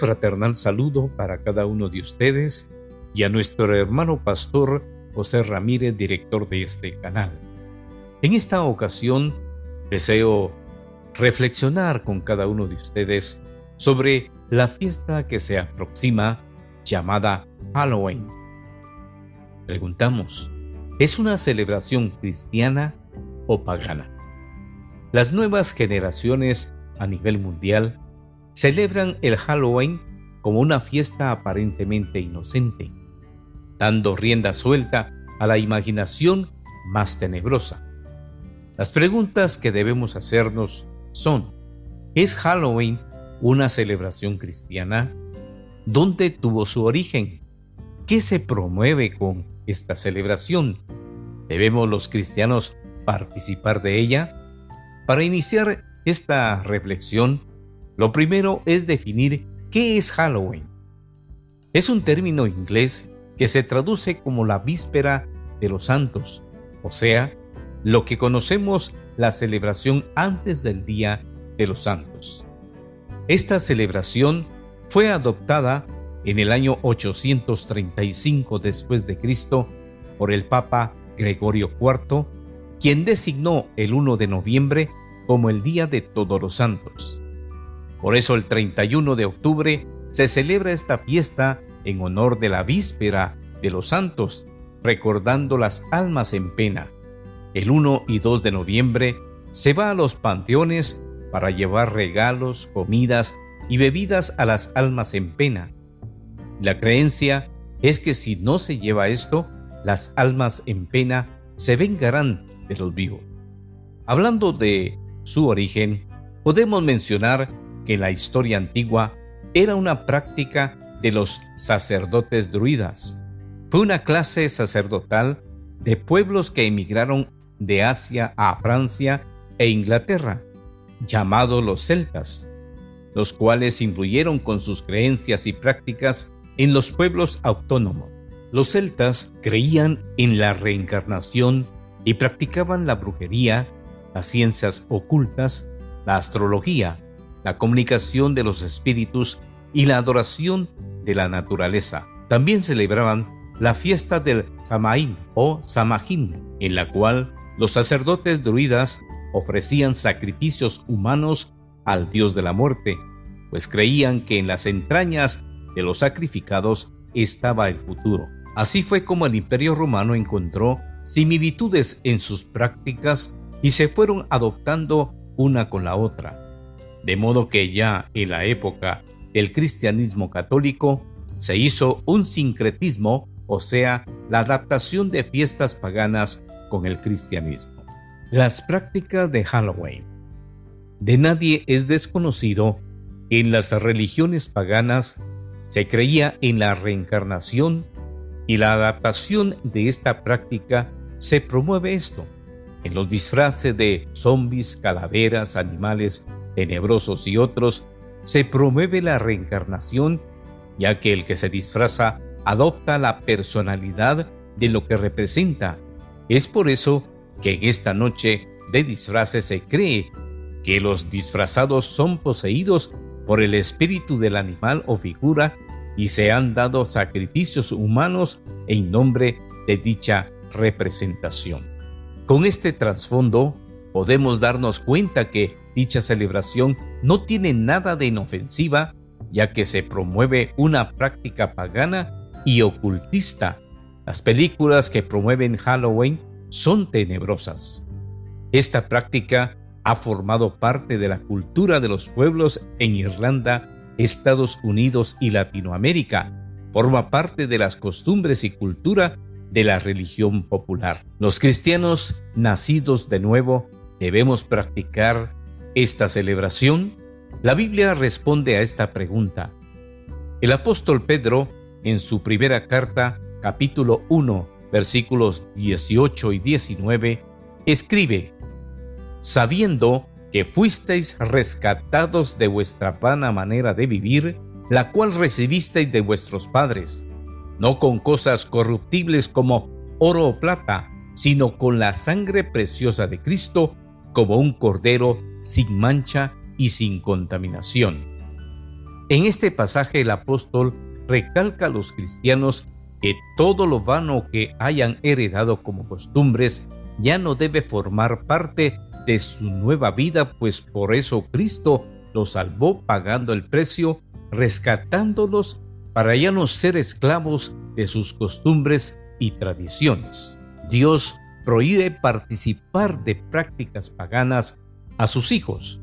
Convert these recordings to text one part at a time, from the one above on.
fraternal saludo para cada uno de ustedes y a nuestro hermano pastor José Ramírez, director de este canal. En esta ocasión deseo reflexionar con cada uno de ustedes sobre la fiesta que se aproxima llamada Halloween. Preguntamos, ¿es una celebración cristiana o pagana? Las nuevas generaciones a nivel mundial celebran el Halloween como una fiesta aparentemente inocente, dando rienda suelta a la imaginación más tenebrosa. Las preguntas que debemos hacernos son, ¿es Halloween una celebración cristiana? ¿Dónde tuvo su origen? ¿Qué se promueve con esta celebración? ¿Debemos los cristianos participar de ella? Para iniciar esta reflexión, lo primero es definir qué es Halloween. Es un término inglés que se traduce como la víspera de los santos, o sea, lo que conocemos la celebración antes del Día de los Santos. Esta celebración fue adoptada en el año 835 después de Cristo por el Papa Gregorio IV, quien designó el 1 de noviembre como el Día de Todos los Santos. Por eso el 31 de octubre se celebra esta fiesta en honor de la víspera de los santos, recordando las almas en pena. El 1 y 2 de noviembre se va a los panteones para llevar regalos, comidas y bebidas a las almas en pena. La creencia es que si no se lleva esto, las almas en pena se vengarán de los vivos. Hablando de su origen, podemos mencionar que la historia antigua era una práctica de los sacerdotes druidas. Fue una clase sacerdotal de pueblos que emigraron de Asia a Francia e Inglaterra, llamados los celtas, los cuales influyeron con sus creencias y prácticas en los pueblos autónomos. Los celtas creían en la reencarnación y practicaban la brujería, las ciencias ocultas, la astrología, la comunicación de los espíritus y la adoración de la naturaleza. También celebraban la fiesta del Samaín o Samhain, en la cual los sacerdotes druidas ofrecían sacrificios humanos al dios de la muerte, pues creían que en las entrañas de los sacrificados estaba el futuro. Así fue como el imperio romano encontró similitudes en sus prácticas y se fueron adoptando una con la otra de modo que ya en la época del cristianismo católico se hizo un sincretismo, o sea, la adaptación de fiestas paganas con el cristianismo. Las prácticas de Halloween. De nadie es desconocido en las religiones paganas se creía en la reencarnación y la adaptación de esta práctica se promueve esto. En los disfraces de zombies, calaveras, animales tenebrosos y otros, se promueve la reencarnación, ya que el que se disfraza adopta la personalidad de lo que representa. Es por eso que en esta noche de disfraces se cree que los disfrazados son poseídos por el espíritu del animal o figura y se han dado sacrificios humanos en nombre de dicha representación. Con este trasfondo podemos darnos cuenta que Dicha celebración no tiene nada de inofensiva, ya que se promueve una práctica pagana y ocultista. Las películas que promueven Halloween son tenebrosas. Esta práctica ha formado parte de la cultura de los pueblos en Irlanda, Estados Unidos y Latinoamérica. Forma parte de las costumbres y cultura de la religión popular. Los cristianos nacidos de nuevo debemos practicar esta celebración? La Biblia responde a esta pregunta. El apóstol Pedro, en su primera carta, capítulo 1, versículos 18 y 19, escribe, sabiendo que fuisteis rescatados de vuestra vana manera de vivir, la cual recibisteis de vuestros padres, no con cosas corruptibles como oro o plata, sino con la sangre preciosa de Cristo, como un cordero sin mancha y sin contaminación. En este pasaje el apóstol recalca a los cristianos que todo lo vano que hayan heredado como costumbres ya no debe formar parte de su nueva vida, pues por eso Cristo los salvó pagando el precio, rescatándolos para ya no ser esclavos de sus costumbres y tradiciones. Dios prohíbe participar de prácticas paganas a sus hijos.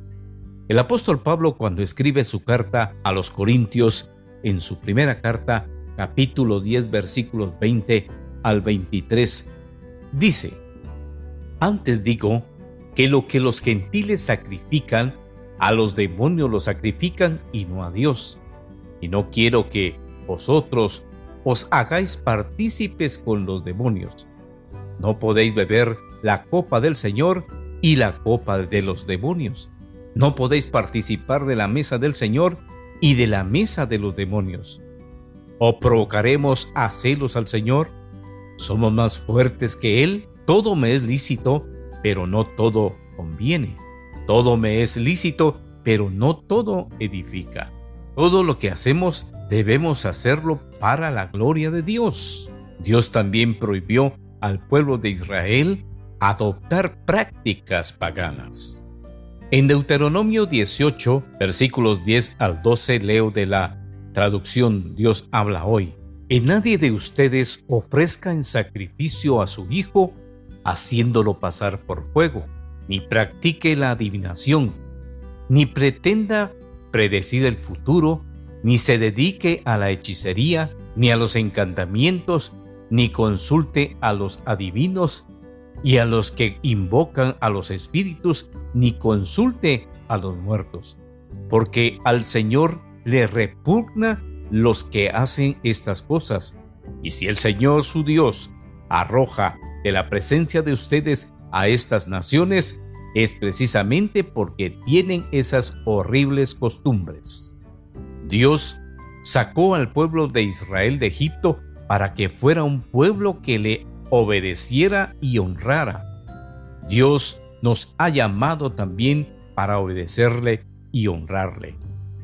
El apóstol Pablo cuando escribe su carta a los Corintios, en su primera carta, capítulo 10, versículos 20 al 23, dice, Antes digo que lo que los gentiles sacrifican, a los demonios lo sacrifican y no a Dios. Y no quiero que vosotros os hagáis partícipes con los demonios. No podéis beber la copa del Señor y la copa de los demonios. No podéis participar de la mesa del Señor y de la mesa de los demonios. ¿O provocaremos a celos al Señor? ¿Somos más fuertes que Él? Todo me es lícito, pero no todo conviene. Todo me es lícito, pero no todo edifica. Todo lo que hacemos debemos hacerlo para la gloria de Dios. Dios también prohibió al pueblo de Israel adoptar prácticas paganas. En Deuteronomio 18, versículos 10 al 12 leo de la traducción Dios habla hoy. En nadie de ustedes ofrezca en sacrificio a su hijo haciéndolo pasar por fuego, ni practique la adivinación, ni pretenda predecir el futuro, ni se dedique a la hechicería, ni a los encantamientos, ni consulte a los adivinos y a los que invocan a los espíritus, ni consulte a los muertos, porque al Señor le repugna los que hacen estas cosas. Y si el Señor su Dios arroja de la presencia de ustedes a estas naciones, es precisamente porque tienen esas horribles costumbres. Dios sacó al pueblo de Israel de Egipto para que fuera un pueblo que le obedeciera y honrara. Dios nos ha llamado también para obedecerle y honrarle.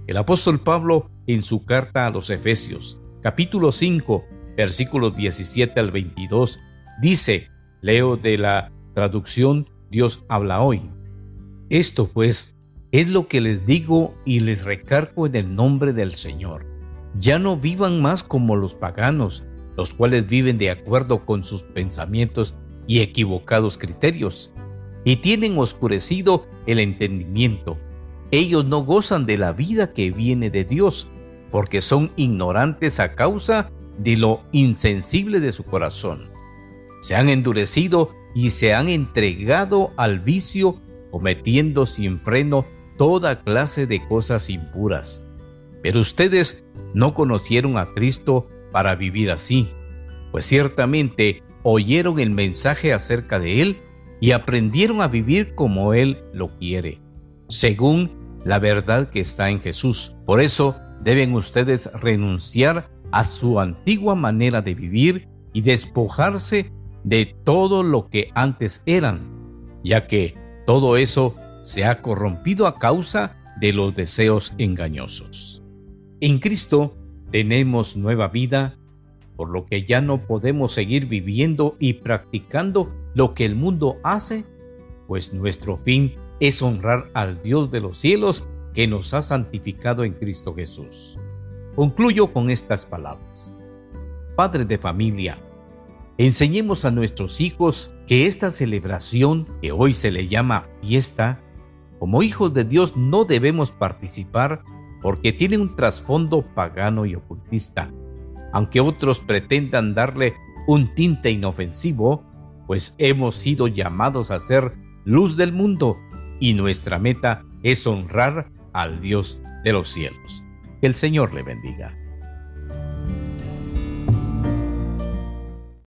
El apóstol Pablo en su carta a los Efesios, capítulo 5, versículos 17 al 22, dice, leo de la traducción Dios habla hoy. Esto pues es lo que les digo y les recargo en el nombre del Señor. Ya no vivan más como los paganos, los cuales viven de acuerdo con sus pensamientos y equivocados criterios, y tienen oscurecido el entendimiento. Ellos no gozan de la vida que viene de Dios, porque son ignorantes a causa de lo insensible de su corazón. Se han endurecido y se han entregado al vicio, cometiendo sin freno toda clase de cosas impuras. Pero ustedes no conocieron a Cristo para vivir así, pues ciertamente oyeron el mensaje acerca de Él y aprendieron a vivir como Él lo quiere, según la verdad que está en Jesús. Por eso deben ustedes renunciar a su antigua manera de vivir y despojarse de todo lo que antes eran, ya que todo eso se ha corrompido a causa de los deseos engañosos. En Cristo tenemos nueva vida, por lo que ya no podemos seguir viviendo y practicando lo que el mundo hace, pues nuestro fin es honrar al Dios de los cielos que nos ha santificado en Cristo Jesús. Concluyo con estas palabras. Padre de familia, Enseñemos a nuestros hijos que esta celebración, que hoy se le llama fiesta, como hijos de Dios no debemos participar porque tiene un trasfondo pagano y ocultista. Aunque otros pretendan darle un tinte inofensivo, pues hemos sido llamados a ser luz del mundo y nuestra meta es honrar al Dios de los cielos. Que el Señor le bendiga.